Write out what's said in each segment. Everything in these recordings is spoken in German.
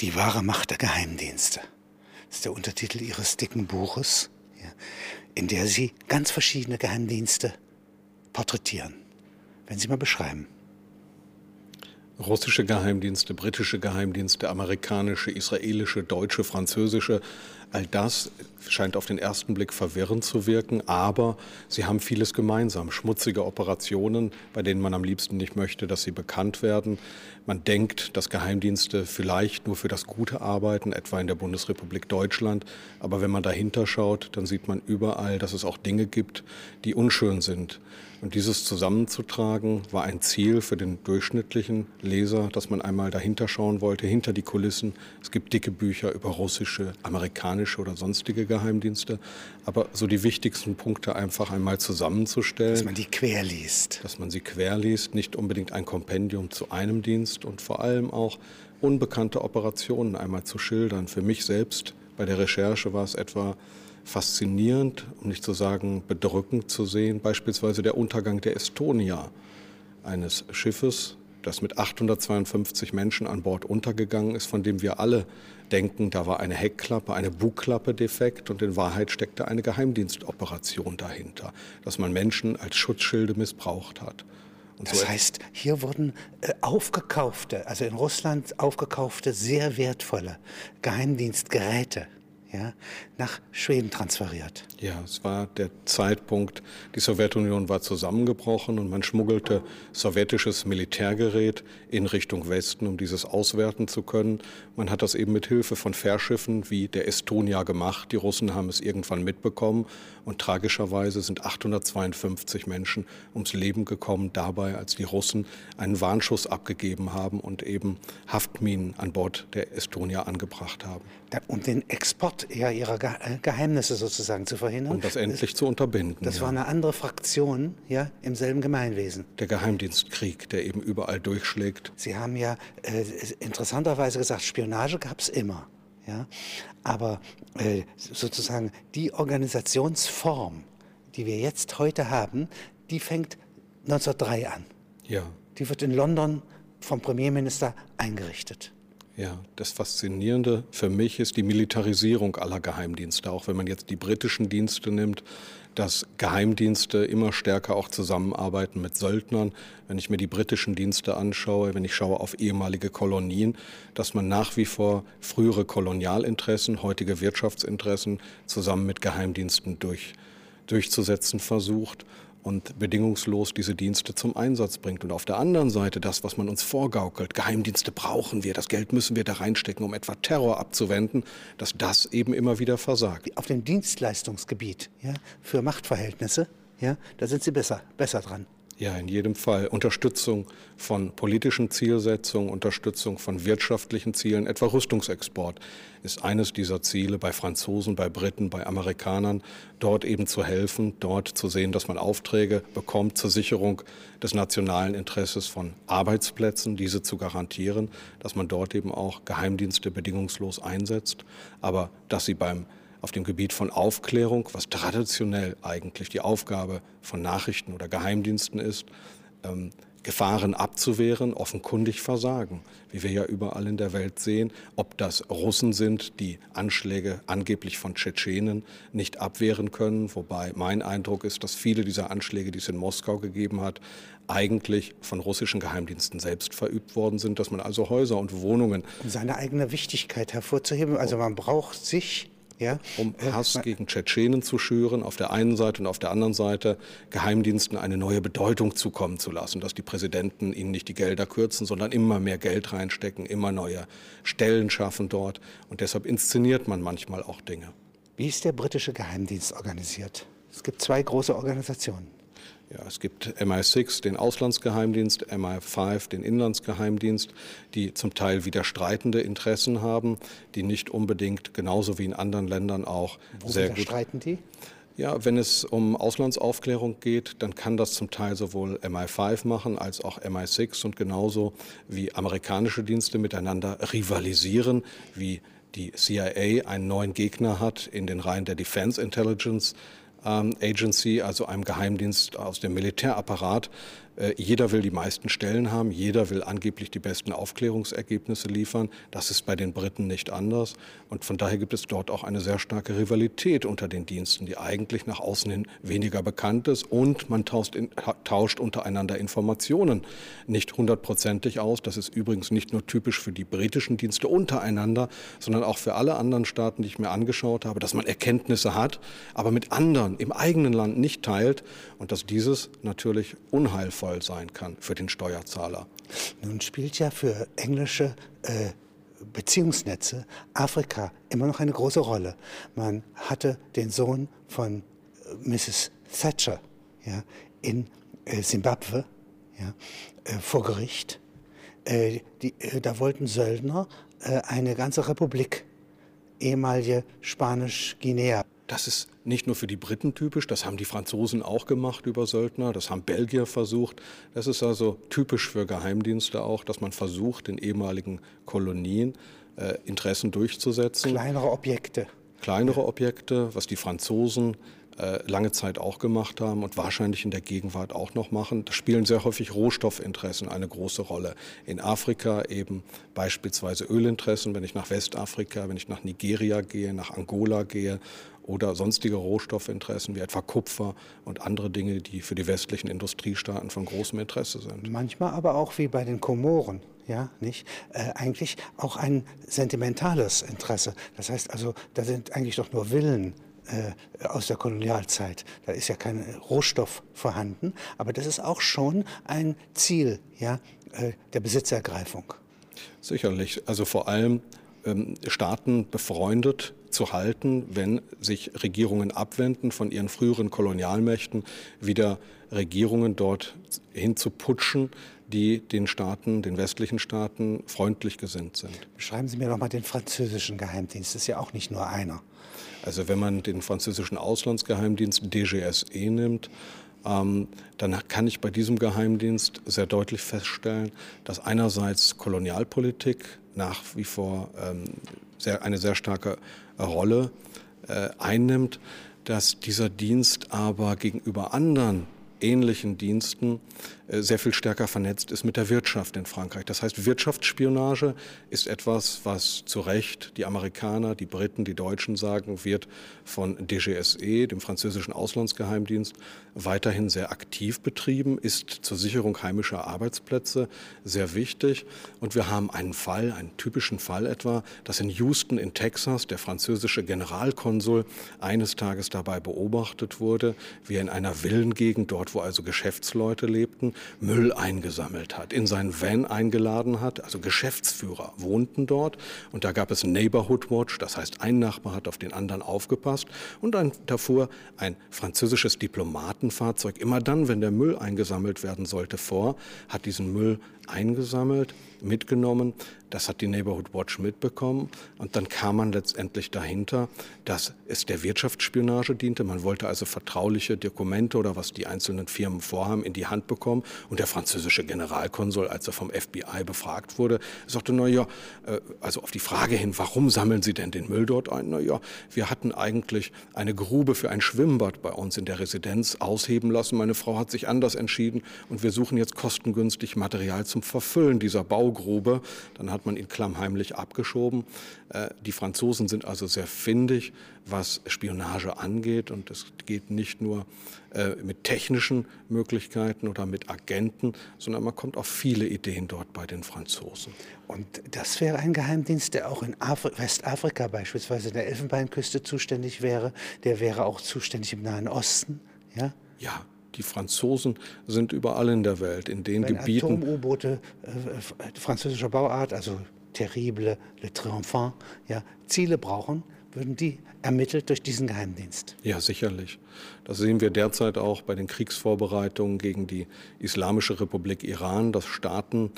Die wahre Macht der Geheimdienste. Das ist der Untertitel Ihres dicken Buches, in der Sie ganz verschiedene Geheimdienste porträtieren. Wenn Sie mal beschreiben. Russische Geheimdienste, britische Geheimdienste, amerikanische, israelische, deutsche, französische, all das scheint auf den ersten Blick verwirrend zu wirken, aber sie haben vieles gemeinsam. Schmutzige Operationen, bei denen man am liebsten nicht möchte, dass sie bekannt werden. Man denkt, dass Geheimdienste vielleicht nur für das Gute arbeiten, etwa in der Bundesrepublik Deutschland. Aber wenn man dahinter schaut, dann sieht man überall, dass es auch Dinge gibt, die unschön sind. Und dieses zusammenzutragen war ein Ziel für den durchschnittlichen Leser, dass man einmal dahinter schauen wollte, hinter die Kulissen. Es gibt dicke Bücher über russische, amerikanische oder sonstige Geheimdienste. Aber so die wichtigsten Punkte einfach einmal zusammenzustellen. Dass man die quer liest. Dass man sie quer liest, nicht unbedingt ein Kompendium zu einem Dienst und vor allem auch unbekannte Operationen einmal zu schildern. Für mich selbst bei der Recherche war es etwa faszinierend, um nicht zu sagen bedrückend zu sehen, beispielsweise der Untergang der Estonia, eines Schiffes, das mit 852 Menschen an Bord untergegangen ist, von dem wir alle denken, da war eine Heckklappe, eine Bugklappe defekt und in Wahrheit steckte eine Geheimdienstoperation dahinter, dass man Menschen als Schutzschilde missbraucht hat. Und das so heißt, hier wurden äh, aufgekaufte, also in Russland aufgekaufte, sehr wertvolle Geheimdienstgeräte ja, nach Schweden transferiert. Ja, es war der Zeitpunkt, die Sowjetunion war zusammengebrochen und man schmuggelte sowjetisches Militärgerät in Richtung Westen, um dieses auswerten zu können. Man hat das eben mit Hilfe von Fährschiffen wie der Estonia gemacht. Die Russen haben es irgendwann mitbekommen und tragischerweise sind 852 Menschen ums Leben gekommen dabei, als die Russen einen Warnschuss abgegeben haben und eben Haftminen an Bord der Estonia angebracht haben. Um den Export ja, ihrer äh, Geheimnisse sozusagen zu verhindern. Und das endlich das, zu unterbinden. Das ja. war eine andere Fraktion ja, im selben Gemeinwesen. Der Geheimdienstkrieg, der eben überall durchschlägt. Sie haben ja äh, interessanterweise gesagt, Spionage gab es immer. Ja? Aber äh, sozusagen die Organisationsform, die wir jetzt heute haben, die fängt 1903 an. Ja. Die wird in London vom Premierminister eingerichtet. Ja, das Faszinierende für mich ist die Militarisierung aller Geheimdienste. Auch wenn man jetzt die britischen Dienste nimmt, dass Geheimdienste immer stärker auch zusammenarbeiten mit Söldnern. Wenn ich mir die britischen Dienste anschaue, wenn ich schaue auf ehemalige Kolonien, dass man nach wie vor frühere Kolonialinteressen, heutige Wirtschaftsinteressen zusammen mit Geheimdiensten durch, durchzusetzen versucht und bedingungslos diese Dienste zum Einsatz bringt. Und auf der anderen Seite das, was man uns vorgaukelt, Geheimdienste brauchen wir, das Geld müssen wir da reinstecken, um etwa Terror abzuwenden, dass das eben immer wieder versagt. Auf dem Dienstleistungsgebiet ja, für Machtverhältnisse, ja, da sind Sie besser, besser dran. Ja, in jedem Fall. Unterstützung von politischen Zielsetzungen, Unterstützung von wirtschaftlichen Zielen, etwa Rüstungsexport ist eines dieser Ziele bei Franzosen, bei Briten, bei Amerikanern, dort eben zu helfen, dort zu sehen, dass man Aufträge bekommt zur Sicherung des nationalen Interesses von Arbeitsplätzen, diese zu garantieren, dass man dort eben auch Geheimdienste bedingungslos einsetzt, aber dass sie beim auf dem Gebiet von Aufklärung, was traditionell eigentlich die Aufgabe von Nachrichten oder Geheimdiensten ist, ähm, Gefahren abzuwehren, offenkundig versagen, wie wir ja überall in der Welt sehen, ob das Russen sind, die Anschläge angeblich von Tschetschenen nicht abwehren können, wobei mein Eindruck ist, dass viele dieser Anschläge, die es in Moskau gegeben hat, eigentlich von russischen Geheimdiensten selbst verübt worden sind, dass man also Häuser und Wohnungen. Um seine eigene Wichtigkeit hervorzuheben, also man braucht sich ja? um Hass gegen Tschetschenen zu schüren, auf der einen Seite und auf der anderen Seite Geheimdiensten eine neue Bedeutung zukommen zu lassen, dass die Präsidenten ihnen nicht die Gelder kürzen, sondern immer mehr Geld reinstecken, immer neue Stellen schaffen dort. Und deshalb inszeniert man manchmal auch Dinge. Wie ist der britische Geheimdienst organisiert? Es gibt zwei große Organisationen. Ja, es gibt MI6, den Auslandsgeheimdienst, MI5, den Inlandsgeheimdienst, die zum Teil widerstreitende Interessen haben, die nicht unbedingt genauso wie in anderen Ländern auch Wo sehr gut. streiten die? Ja, wenn es um Auslandsaufklärung geht, dann kann das zum Teil sowohl MI5 machen als auch MI6 und genauso wie amerikanische Dienste miteinander rivalisieren, wie die CIA einen neuen Gegner hat in den Reihen der Defense Intelligence Agency, also einem Geheimdienst aus dem Militärapparat, jeder will die meisten Stellen haben, jeder will angeblich die besten Aufklärungsergebnisse liefern. Das ist bei den Briten nicht anders. Und von daher gibt es dort auch eine sehr starke Rivalität unter den Diensten, die eigentlich nach außen hin weniger bekannt ist. Und man tauscht, in, tauscht untereinander Informationen nicht hundertprozentig aus. Das ist übrigens nicht nur typisch für die britischen Dienste untereinander, sondern auch für alle anderen Staaten, die ich mir angeschaut habe, dass man Erkenntnisse hat, aber mit anderen im eigenen Land nicht teilt und dass dieses natürlich unheilvoll sein kann für den Steuerzahler. Nun spielt ja für englische äh, Beziehungsnetze Afrika immer noch eine große Rolle. Man hatte den Sohn von äh, Mrs. Thatcher ja, in äh, Simbabwe ja, äh, vor Gericht. Äh, die, äh, da wollten Söldner äh, eine ganze Republik, ehemalige Spanisch-Guinea, das ist nicht nur für die Briten typisch, das haben die Franzosen auch gemacht über Söldner, das haben Belgier versucht. Das ist also typisch für Geheimdienste auch, dass man versucht, in ehemaligen Kolonien äh, Interessen durchzusetzen. Kleinere Objekte. Kleinere Objekte, was die Franzosen äh, lange Zeit auch gemacht haben und wahrscheinlich in der Gegenwart auch noch machen. Da spielen sehr häufig Rohstoffinteressen eine große Rolle. In Afrika eben beispielsweise Ölinteressen, wenn ich nach Westafrika, wenn ich nach Nigeria gehe, nach Angola gehe oder sonstige Rohstoffinteressen wie etwa Kupfer und andere Dinge, die für die westlichen Industriestaaten von großem Interesse sind. Manchmal aber auch wie bei den Komoren. Ja, nicht? Äh, eigentlich auch ein sentimentales Interesse. Das heißt also, da sind eigentlich doch nur Willen äh, aus der Kolonialzeit. Da ist ja kein Rohstoff vorhanden, aber das ist auch schon ein Ziel ja, äh, der Besitzergreifung. Sicherlich. Also vor allem ähm, Staaten befreundet zu halten, wenn sich Regierungen abwenden von ihren früheren Kolonialmächten, wieder Regierungen dort hinzuputschen, die den Staaten, den westlichen Staaten freundlich gesinnt sind. Beschreiben Sie mir doch mal den französischen Geheimdienst. Das ist ja auch nicht nur einer. Also wenn man den französischen Auslandsgeheimdienst DGSE nimmt, ähm, dann kann ich bei diesem Geheimdienst sehr deutlich feststellen, dass einerseits Kolonialpolitik nach wie vor ähm, sehr, eine sehr starke Rolle äh, einnimmt, dass dieser Dienst aber gegenüber anderen ähnlichen Diensten sehr viel stärker vernetzt ist mit der Wirtschaft in Frankreich. Das heißt, Wirtschaftsspionage ist etwas, was zu Recht die Amerikaner, die Briten, die Deutschen sagen, wird von DGSE, dem französischen Auslandsgeheimdienst, weiterhin sehr aktiv betrieben, ist zur Sicherung heimischer Arbeitsplätze sehr wichtig. Und wir haben einen Fall, einen typischen Fall etwa, dass in Houston in Texas der französische Generalkonsul eines Tages dabei beobachtet wurde, wie er in einer Villengegend, dort wo also Geschäftsleute lebten, Müll eingesammelt hat, in seinen Van eingeladen hat. Also Geschäftsführer wohnten dort und da gab es Neighborhood Watch, das heißt ein Nachbar hat auf den anderen aufgepasst und dann davor ein französisches Diplomatenfahrzeug. Immer dann, wenn der Müll eingesammelt werden sollte, vor, hat diesen Müll eingesammelt, mitgenommen. Das hat die Neighborhood Watch mitbekommen. Und dann kam man letztendlich dahinter, dass es der Wirtschaftsspionage diente. Man wollte also vertrauliche Dokumente oder was die einzelnen Firmen vorhaben, in die Hand bekommen. Und der französische Generalkonsul, als er vom FBI befragt wurde, sagte, na ja, äh, also auf die Frage hin, warum sammeln Sie denn den Müll dort ein? Na ja, wir hatten eigentlich eine Grube für ein Schwimmbad bei uns in der Residenz ausheben lassen. Meine Frau hat sich anders entschieden und wir suchen jetzt kostengünstig Material zum Verfüllen dieser Baugrube. Dann hat man ihn klammheimlich abgeschoben. Äh, die Franzosen sind also sehr findig, was Spionage angeht. Und es geht nicht nur äh, mit technischen Möglichkeiten oder mit Agenten, sondern man kommt auf viele Ideen dort bei den Franzosen. Und das wäre ein Geheimdienst, der auch in Afri Westafrika beispielsweise in der Elfenbeinküste zuständig wäre. Der wäre auch zuständig im Nahen Osten. Ja, ja die Franzosen sind überall in der Welt, in den Wenn Gebieten. Atom-U-Boote äh, französischer Bauart, also Terrible, Le Triomphant, ja, Ziele brauchen, würden die ermittelt durch diesen Geheimdienst. Ja, sicherlich. Das sehen wir derzeit auch bei den Kriegsvorbereitungen gegen die Islamische Republik Iran, dass Staaten,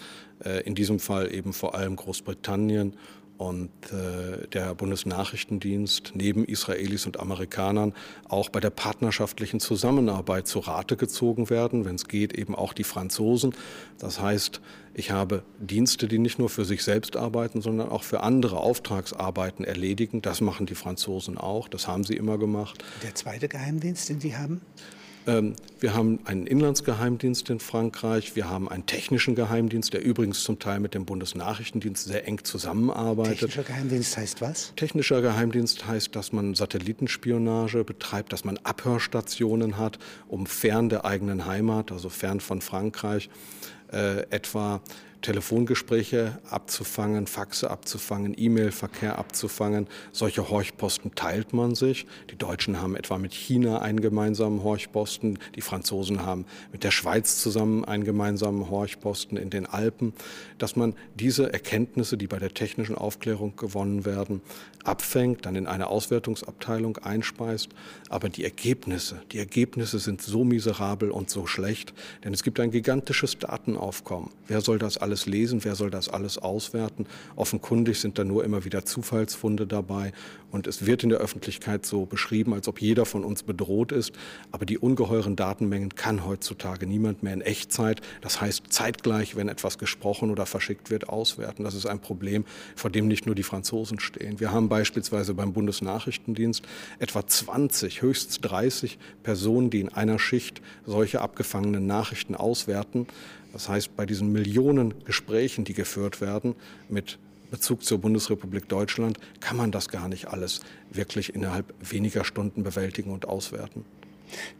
äh, in diesem Fall eben vor allem Großbritannien und äh, der Bundesnachrichtendienst neben Israelis und Amerikanern auch bei der partnerschaftlichen Zusammenarbeit zu Rate gezogen werden, wenn es geht, eben auch die Franzosen. Das heißt, ich habe Dienste, die nicht nur für sich selbst arbeiten, sondern auch für andere Auftragsarbeiten erledigen. Das machen die Franzosen auch, das haben sie immer gemacht. Der zweite Geheimdienst, den Sie haben? Ähm, wir haben einen Inlandsgeheimdienst in Frankreich, wir haben einen technischen Geheimdienst, der übrigens zum Teil mit dem Bundesnachrichtendienst sehr eng zusammenarbeitet. Technischer Geheimdienst heißt was? Technischer Geheimdienst heißt, dass man Satellitenspionage betreibt, dass man Abhörstationen hat, um fern der eigenen Heimat, also fern von Frankreich, äh, etwa Telefongespräche abzufangen, Faxe abzufangen, E-Mail-Verkehr abzufangen. Solche Horchposten teilt man sich. Die Deutschen haben etwa mit China einen gemeinsamen Horchposten. Die Franzosen haben mit der Schweiz zusammen einen gemeinsamen Horchposten in den Alpen. Dass man diese Erkenntnisse, die bei der technischen Aufklärung gewonnen werden, abfängt, dann in eine Auswertungsabteilung einspeist. Aber die Ergebnisse, die Ergebnisse sind so miserabel und so schlecht, denn es gibt ein gigantisches Datenaufkommen. Wer soll das alles lesen? Wer soll das alles auswerten? Offenkundig sind da nur immer wieder Zufallsfunde dabei und es wird in der Öffentlichkeit so beschrieben, als ob jeder von uns bedroht ist. Aber die ungeheuren Datenmengen kann heutzutage niemand mehr in Echtzeit, das heißt zeitgleich, wenn etwas gesprochen oder verschickt wird, auswerten. Das ist ein Problem, vor dem nicht nur die Franzosen stehen. Wir haben beispielsweise beim Bundesnachrichtendienst etwa 20, höchstens 30 Personen, die in einer Schicht solche abgefangenen Nachrichten auswerten. Das heißt, bei diesen Millionen Gesprächen, die geführt werden mit Bezug zur Bundesrepublik Deutschland, kann man das gar nicht alles wirklich innerhalb weniger Stunden bewältigen und auswerten.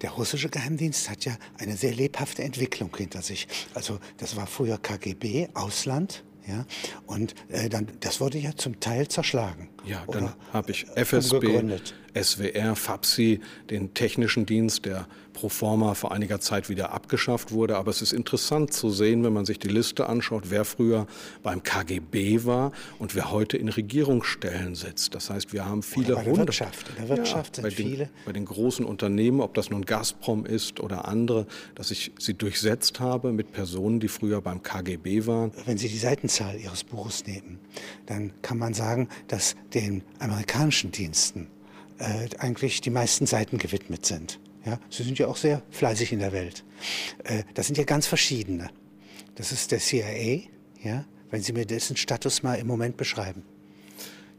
Der russische Geheimdienst hat ja eine sehr lebhafte Entwicklung hinter sich. Also das war früher KGB, Ausland, ja, und äh, dann, das wurde ja zum Teil zerschlagen. Ja, dann habe ich FSB, SWR, FAPSI, den technischen Dienst, der pro forma vor einiger Zeit wieder abgeschafft wurde. Aber es ist interessant zu sehen, wenn man sich die Liste anschaut, wer früher beim KGB war und wer heute in Regierungsstellen sitzt. Das heißt, wir haben viele oder bei der Wirtschaft. In der Wirtschaft ja, sind den, viele. Bei den großen Unternehmen, ob das nun Gazprom ist oder andere, dass ich sie durchsetzt habe mit Personen, die früher beim KGB waren. Wenn Sie die Seitenzahl Ihres Buches nehmen, dann kann man sagen, dass den amerikanischen Diensten äh, eigentlich die meisten Seiten gewidmet sind. Ja, sie sind ja auch sehr fleißig in der Welt. Äh, das sind ja ganz verschiedene. Das ist der CIA, ja, wenn Sie mir dessen Status mal im Moment beschreiben.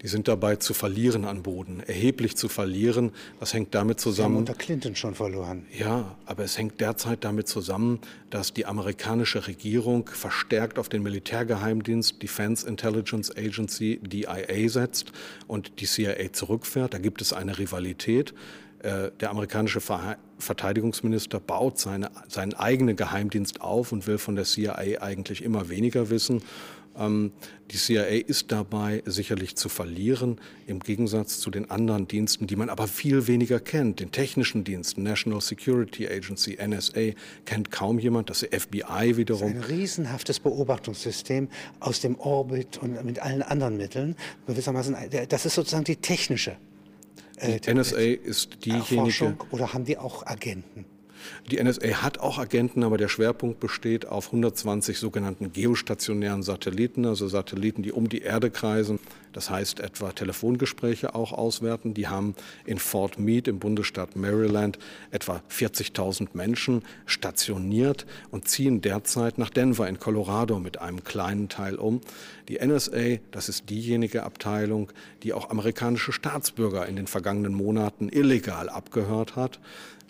Die sind dabei zu verlieren an Boden, erheblich zu verlieren. Das hängt damit zusammen. Sie haben unter Clinton schon verloren. Ja, aber es hängt derzeit damit zusammen, dass die amerikanische Regierung verstärkt auf den Militärgeheimdienst Defense Intelligence Agency DIA setzt und die CIA zurückfährt. Da gibt es eine Rivalität. Äh, der amerikanische Verteidigungsminister baut seine, seinen eigenen Geheimdienst auf und will von der CIA eigentlich immer weniger wissen. Ähm, die CIA ist dabei sicherlich zu verlieren, im Gegensatz zu den anderen Diensten, die man aber viel weniger kennt. Den technischen Diensten, National Security Agency, NSA, kennt kaum jemand. Das FBI wiederum. Das ist ein riesenhaftes Beobachtungssystem aus dem Orbit und mit allen anderen Mitteln. Gewissermaßen, das ist sozusagen die technische. Äh, die NSA ist diejenige. Oder haben die auch Agenten? Die NSA hat auch Agenten, aber der Schwerpunkt besteht auf 120 sogenannten geostationären Satelliten, also Satelliten, die um die Erde kreisen. Das heißt etwa Telefongespräche auch auswerten. Die haben in Fort Meade im Bundesstaat Maryland etwa 40.000 Menschen stationiert und ziehen derzeit nach Denver in Colorado mit einem kleinen Teil um. Die NSA, das ist diejenige Abteilung, die auch amerikanische Staatsbürger in den vergangenen Monaten illegal abgehört hat.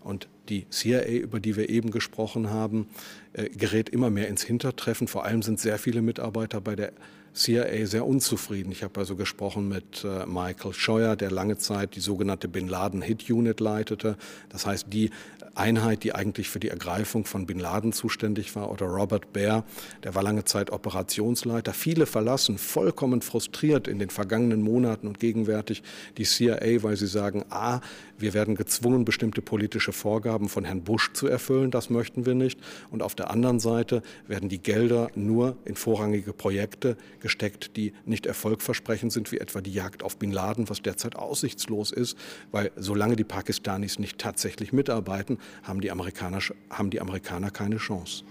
Und die CIA, über die wir eben gesprochen haben, äh, gerät immer mehr ins Hintertreffen. Vor allem sind sehr viele Mitarbeiter bei der CIA sehr unzufrieden. Ich habe also gesprochen mit äh, Michael Scheuer, der lange Zeit die sogenannte Bin Laden Hit Unit leitete. Das heißt, die Einheit, die eigentlich für die Ergreifung von Bin Laden zuständig war, oder Robert Baer, der war lange Zeit Operationsleiter. Viele verlassen vollkommen frustriert in den vergangenen Monaten und gegenwärtig die CIA, weil sie sagen, a, wir werden gezwungen, bestimmte politische Vorgaben von Herrn Bush zu erfüllen, das möchten wir nicht. Und auf der anderen Seite werden die Gelder nur in vorrangige Projekte gesteckt, die nicht erfolgversprechend sind, wie etwa die Jagd auf Bin Laden, was derzeit aussichtslos ist, weil solange die Pakistanis nicht tatsächlich mitarbeiten, haben die Amerikaner, haben die Amerikaner keine Chance.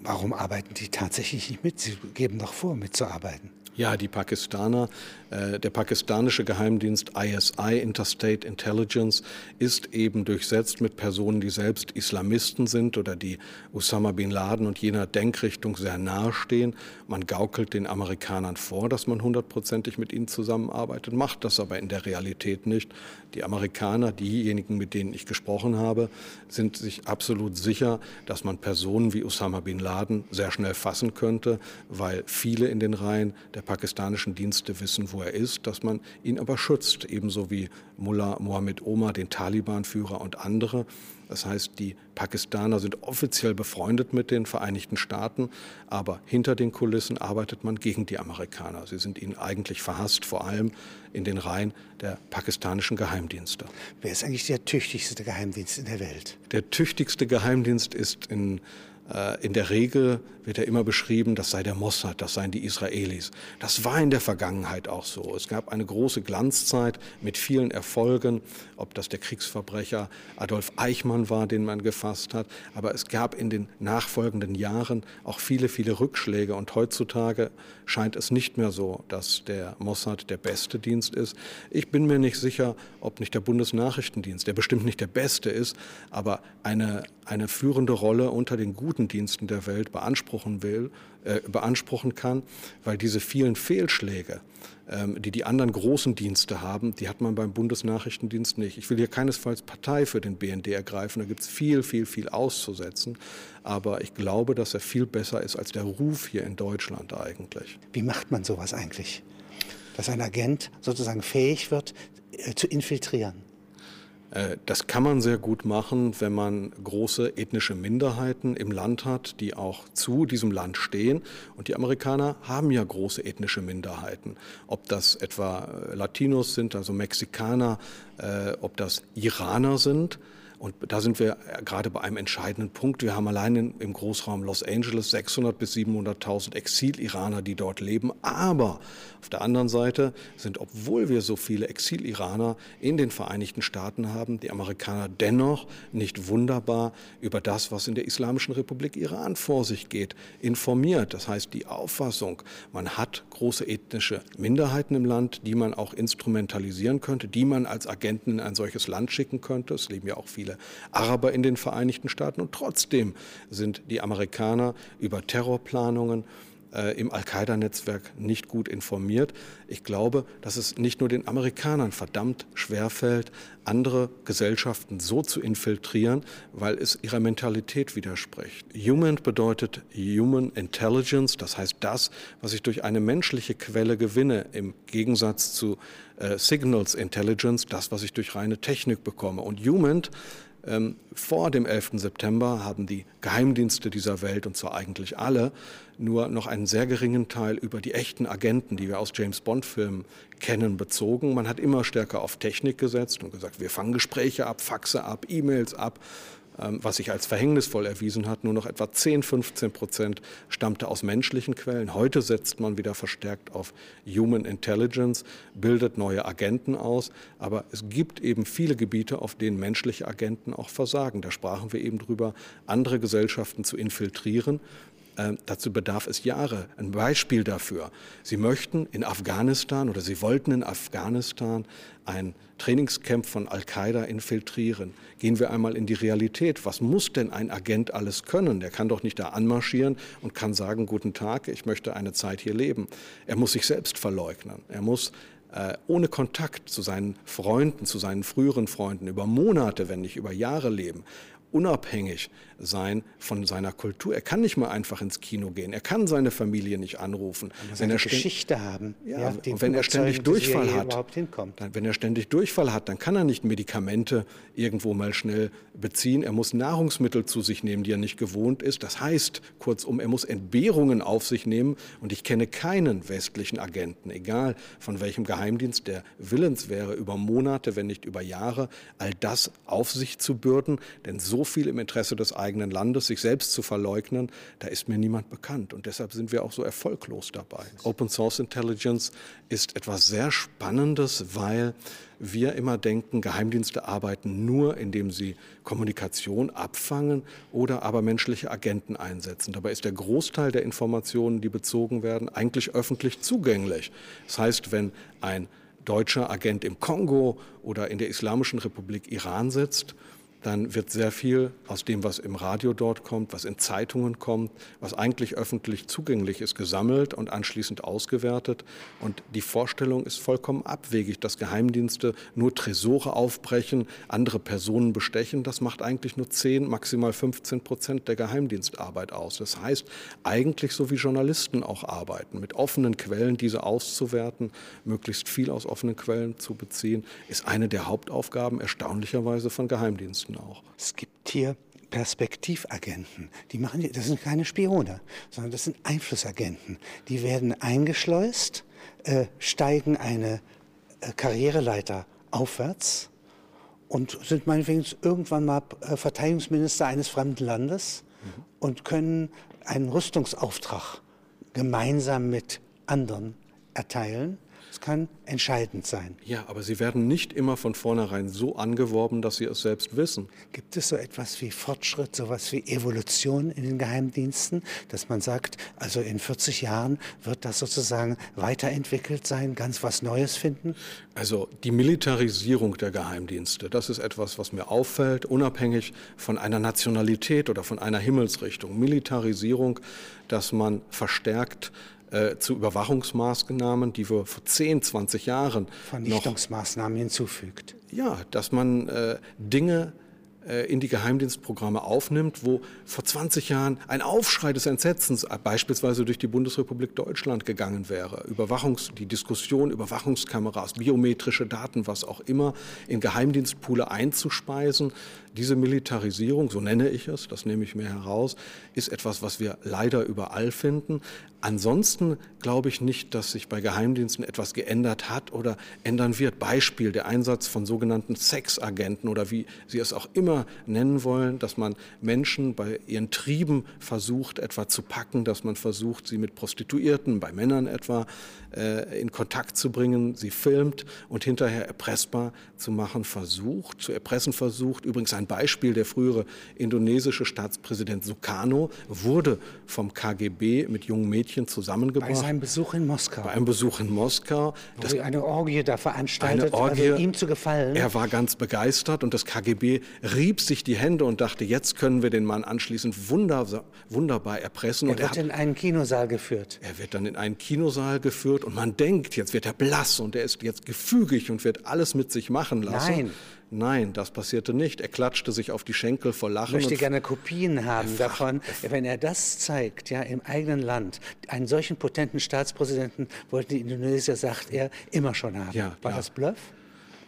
Warum arbeiten die tatsächlich nicht mit? Sie geben doch vor, mitzuarbeiten. Ja, die Pakistaner, äh, der pakistanische Geheimdienst ISI, Interstate Intelligence, ist eben durchsetzt mit Personen, die selbst Islamisten sind oder die Osama bin Laden und jener Denkrichtung sehr nahestehen. Man gaukelt den Amerikanern vor, dass man hundertprozentig mit ihnen zusammenarbeitet, macht das aber in der Realität nicht. Die Amerikaner, diejenigen, mit denen ich gesprochen habe, sind sich absolut sicher, dass man Personen wie Osama bin Laden sehr schnell fassen könnte, weil viele in den Reihen der pakistanischen Dienste wissen, wo er ist, dass man ihn aber schützt, ebenso wie Mullah Mohammed Omar, den Taliban-Führer und andere. Das heißt, die Pakistaner sind offiziell befreundet mit den Vereinigten Staaten, aber hinter den Kulissen arbeitet man gegen die Amerikaner. Sie sind ihnen eigentlich verhasst, vor allem in den Reihen der pakistanischen Geheimdienste. Wer ist eigentlich der tüchtigste Geheimdienst in der Welt? Der tüchtigste Geheimdienst ist in in der Regel wird ja immer beschrieben, das sei der Mossad, das seien die Israelis. Das war in der Vergangenheit auch so. Es gab eine große Glanzzeit mit vielen Erfolgen, ob das der Kriegsverbrecher Adolf Eichmann war, den man gefasst hat. Aber es gab in den nachfolgenden Jahren auch viele, viele Rückschläge. Und heutzutage scheint es nicht mehr so, dass der Mossad der beste Dienst ist. Ich bin mir nicht sicher, ob nicht der Bundesnachrichtendienst, der bestimmt nicht der beste ist, aber eine, eine führende Rolle unter den guten Diensten der Welt beanspruchen will, äh, beanspruchen kann, weil diese vielen Fehlschläge, ähm, die die anderen großen Dienste haben, die hat man beim Bundesnachrichtendienst nicht. Ich will hier keinesfalls Partei für den BND ergreifen, da gibt es viel, viel, viel auszusetzen, aber ich glaube, dass er viel besser ist als der Ruf hier in Deutschland eigentlich. Wie macht man sowas eigentlich? Dass ein Agent sozusagen fähig wird, äh, zu infiltrieren? Äh, das kann man sehr gut machen, wenn man große ethnische Minderheiten im Land hat, die auch zu diesem Land stehen. Und die Amerikaner haben ja große ethnische Minderheiten. Ob das etwa Latinos sind, also Mexikaner, äh, ob das Iraner sind. Und da sind wir gerade bei einem entscheidenden Punkt. Wir haben allein im Großraum Los Angeles 600 bis 700.000 Exil-Iraner, die dort leben. Aber auf der anderen Seite sind, obwohl wir so viele Exil-Iraner in den Vereinigten Staaten haben, die Amerikaner dennoch nicht wunderbar über das, was in der Islamischen Republik Iran vor sich geht, informiert. Das heißt, die Auffassung, man hat große ethnische Minderheiten im Land, die man auch instrumentalisieren könnte, die man als Agenten in ein solches Land schicken könnte. Es leben ja auch viele viele Araber in den Vereinigten Staaten. Und trotzdem sind die Amerikaner über Terrorplanungen äh, im Al-Qaida-Netzwerk nicht gut informiert. Ich glaube, dass es nicht nur den Amerikanern verdammt schwerfällt, andere Gesellschaften so zu infiltrieren, weil es ihrer Mentalität widerspricht. Human bedeutet Human Intelligence, das heißt das, was ich durch eine menschliche Quelle gewinne, im Gegensatz zu äh, Signals Intelligence, das, was ich durch reine Technik bekomme. Und Human ähm, vor dem 11. September haben die Geheimdienste dieser Welt, und zwar eigentlich alle, nur noch einen sehr geringen Teil über die echten Agenten, die wir aus James Bond-Filmen kennen, bezogen. Man hat immer stärker auf Technik gesetzt und gesagt, wir fangen Gespräche ab, Faxe ab, E-Mails ab. Ähm, was sich als verhängnisvoll erwiesen hat. Nur noch etwa 10, 15 Prozent stammte aus menschlichen Quellen. Heute setzt man wieder verstärkt auf Human Intelligence, bildet neue Agenten aus. Aber es gibt eben viele Gebiete, auf denen menschliche Agenten auch versagen. Da sprachen wir eben drüber, andere Gesellschaften zu infiltrieren. Äh, dazu bedarf es Jahre. Ein Beispiel dafür. Sie möchten in Afghanistan oder Sie wollten in Afghanistan ein Trainingscamp von Al-Qaida infiltrieren. Gehen wir einmal in die Realität. Was muss denn ein Agent alles können? Der kann doch nicht da anmarschieren und kann sagen, guten Tag, ich möchte eine Zeit hier leben. Er muss sich selbst verleugnen. Er muss äh, ohne Kontakt zu seinen Freunden, zu seinen früheren Freunden über Monate, wenn nicht über Jahre leben unabhängig sein von seiner Kultur. Er kann nicht mal einfach ins Kino gehen. Er kann seine Familie nicht anrufen. Er muss wenn eine Geschichte haben. Ja, ja und wenn er ständig Durchfall hat, dann, wenn er ständig Durchfall hat, dann kann er nicht Medikamente irgendwo mal schnell beziehen. Er muss Nahrungsmittel zu sich nehmen, die er nicht gewohnt ist. Das heißt, kurzum, er muss Entbehrungen auf sich nehmen. Und ich kenne keinen westlichen Agenten, egal von welchem Geheimdienst, der willens wäre, über Monate, wenn nicht über Jahre, all das auf sich zu bürden. Denn so viel im Interesse des eigenen Landes, sich selbst zu verleugnen, da ist mir niemand bekannt. Und deshalb sind wir auch so erfolglos dabei. Open Source Intelligence ist etwas sehr Spannendes, weil wir immer denken, Geheimdienste arbeiten nur, indem sie Kommunikation abfangen oder aber menschliche Agenten einsetzen. Dabei ist der Großteil der Informationen, die bezogen werden, eigentlich öffentlich zugänglich. Das heißt, wenn ein deutscher Agent im Kongo oder in der Islamischen Republik Iran sitzt, dann wird sehr viel aus dem, was im Radio dort kommt, was in Zeitungen kommt, was eigentlich öffentlich zugänglich ist, gesammelt und anschließend ausgewertet. Und die Vorstellung ist vollkommen abwegig, dass Geheimdienste nur Tresore aufbrechen, andere Personen bestechen. Das macht eigentlich nur 10, maximal 15 Prozent der Geheimdienstarbeit aus. Das heißt, eigentlich so wie Journalisten auch arbeiten, mit offenen Quellen diese auszuwerten, möglichst viel aus offenen Quellen zu beziehen, ist eine der Hauptaufgaben erstaunlicherweise von Geheimdiensten auch. Es gibt hier Perspektivagenten. Die machen, das sind keine Spione, sondern das sind Einflussagenten. Die werden eingeschleust, äh, steigen eine äh, Karriereleiter aufwärts und sind meinetwegen irgendwann mal äh, Verteidigungsminister eines fremden Landes mhm. und können einen Rüstungsauftrag gemeinsam mit anderen erteilen es kann entscheidend sein. Ja, aber sie werden nicht immer von vornherein so angeworben, dass sie es selbst wissen. Gibt es so etwas wie Fortschritt, so etwas wie Evolution in den Geheimdiensten, dass man sagt, also in 40 Jahren wird das sozusagen weiterentwickelt sein, ganz was Neues finden? Also die Militarisierung der Geheimdienste, das ist etwas, was mir auffällt, unabhängig von einer Nationalität oder von einer Himmelsrichtung. Militarisierung, dass man verstärkt äh, zu Überwachungsmaßnahmen, die wir vor 10, 20 Jahren Vernichtungsmaßnahmen hinzufügt. Ja, dass man äh, Dinge äh, in die Geheimdienstprogramme aufnimmt, wo vor 20 Jahren ein Aufschrei des Entsetzens äh, beispielsweise durch die Bundesrepublik Deutschland gegangen wäre. Überwachungs, die Diskussion, Überwachungskameras, biometrische Daten, was auch immer, in Geheimdienstpoole einzuspeisen. Diese Militarisierung, so nenne ich es, das nehme ich mir heraus, ist etwas, was wir leider überall finden. Ansonsten glaube ich nicht, dass sich bei Geheimdiensten etwas geändert hat oder ändern wird. Beispiel der Einsatz von sogenannten Sexagenten oder wie Sie es auch immer nennen wollen, dass man Menschen bei ihren Trieben versucht, etwa zu packen, dass man versucht, sie mit Prostituierten, bei Männern etwa, äh, in Kontakt zu bringen, sie filmt und hinterher erpressbar zu machen versucht, zu erpressen versucht. Übrigens ein Beispiel, der frühere indonesische Staatspräsident Sukarno wurde vom KGB mit jungen Mädchen zusammengebracht. Bei seinem Besuch in Moskau. Bei einem Besuch in Moskau. Das, eine Orgie da veranstaltet, eine Orgie, also ihm zu gefallen. Er war ganz begeistert und das KGB rieb sich die Hände und dachte, jetzt können wir den Mann anschließend wunder, wunderbar erpressen. Er und wird er hat, in einen Kinosaal geführt. Er wird dann in einen Kinosaal geführt und man denkt, jetzt wird er blass und er ist jetzt gefügig und wird alles mit sich machen lassen. Nein. Nein, das passierte nicht. Er klatschte sich auf die Schenkel vor Lachen. Ich möchte gerne Kopien haben davon, wenn er das zeigt, ja, im eigenen Land. Einen solchen potenten Staatspräsidenten wollten die Indonesier, sagt er, immer schon haben. Ja, War ja. das Bluff?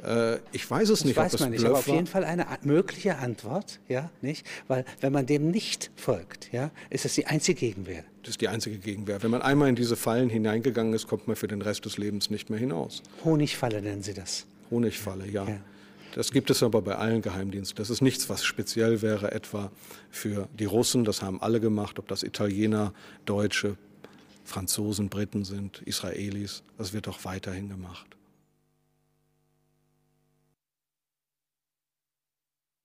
Äh, ich weiß es das nicht, weiß ob das man nicht, aber auf jeden Fall eine mögliche Antwort, ja, nicht? Weil wenn man dem nicht folgt, ja, ist das die einzige Gegenwehr. Das ist die einzige Gegenwehr. Wenn man einmal in diese Fallen hineingegangen ist, kommt man für den Rest des Lebens nicht mehr hinaus. Honigfalle nennen Sie das. Honigfalle, ja. Ja. Das gibt es aber bei allen Geheimdiensten. Das ist nichts, was speziell wäre, etwa für die Russen. Das haben alle gemacht, ob das Italiener, Deutsche, Franzosen, Briten sind, Israelis. Das wird auch weiterhin gemacht.